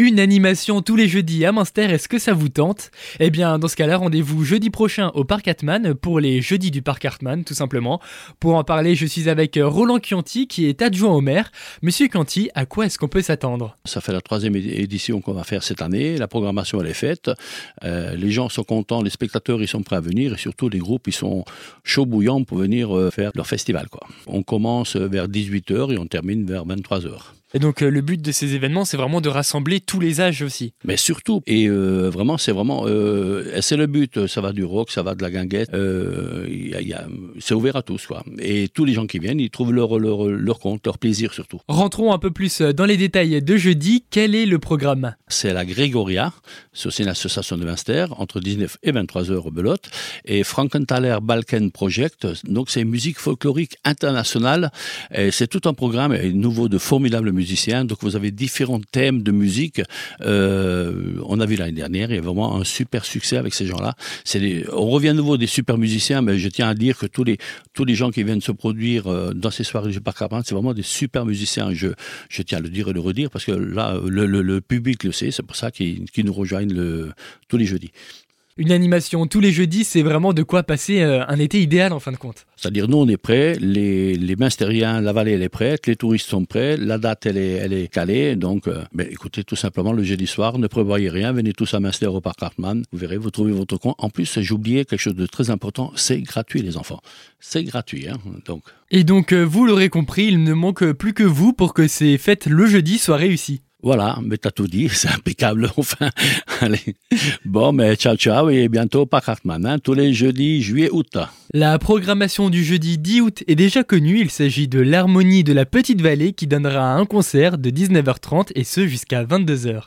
Une animation tous les jeudis à Munster, est-ce que ça vous tente? Eh bien, dans ce cas-là, rendez-vous jeudi prochain au Parc Hartmann pour les jeudis du Parc Hartmann, tout simplement. Pour en parler, je suis avec Roland Chianti, qui est adjoint au maire. Monsieur Chianti, à quoi est-ce qu'on peut s'attendre? Ça fait la troisième édition qu'on va faire cette année. La programmation, elle est faite. Euh, les gens sont contents, les spectateurs, ils sont prêts à venir et surtout les groupes, ils sont chauds bouillants pour venir euh, faire leur festival. Quoi. On commence vers 18h et on termine vers 23h. Et donc euh, le but de ces événements, c'est vraiment de rassembler tous les âges aussi. Mais surtout, et euh, vraiment, c'est vraiment, euh, c'est le but. Ça va du rock, ça va de la guinguette. c'est ouvert à tous, quoi. Et tous les gens qui viennent, ils trouvent leur, leur, leur compte, leur plaisir surtout. Rentrons un peu plus dans les détails de jeudi. Quel est le programme? C'est la Grégoria, c'est aussi une association de Munster, entre 19 et 23 heures au Belote, et Frankenthaler Balkan Project. Donc c'est musique folklorique internationale. Et c'est tout un programme nouveau de formidables musiciens. Donc vous avez différents thèmes de musique. Euh, on a vu l'année dernière, il y a vraiment un super succès avec ces gens-là. On revient à nouveau des super musiciens, mais je tiens à dire que tous les gens qui viennent se produire euh, dans ces soirées du Parc c'est vraiment des super musiciens. Je tiens à le dire et le redire parce que là le, public le sait. C'est pour ça qu'ils nous rejoignent tous les jeudis. Une animation tous les jeudis, c'est vraiment de quoi passer euh, un été idéal en fin de compte. C'est-à-dire, nous, on est prêts, les, les la vallée, elle est prête, les touristes sont prêts, la date, elle est, elle est calée. Donc, euh, ben, écoutez, tout simplement, le jeudi soir, ne prévoyez rien, venez tous à Munster au Parc Hartmann, vous verrez, vous trouvez votre coin. En plus, j'ai oublié quelque chose de très important, c'est gratuit, les enfants. C'est gratuit, hein, donc. Et donc, euh, vous l'aurez compris, il ne manque plus que vous pour que ces fêtes le jeudi soient réussies. Voilà, mais t'as tout dit, c'est impeccable. Enfin, allez. Bon, mais ciao, ciao et bientôt par Hartmann, hein, tous les jeudis, juillet, août. La programmation du jeudi 10 août est déjà connue. Il s'agit de l'Harmonie de la Petite Vallée qui donnera un concert de 19h30 et ce jusqu'à 22h.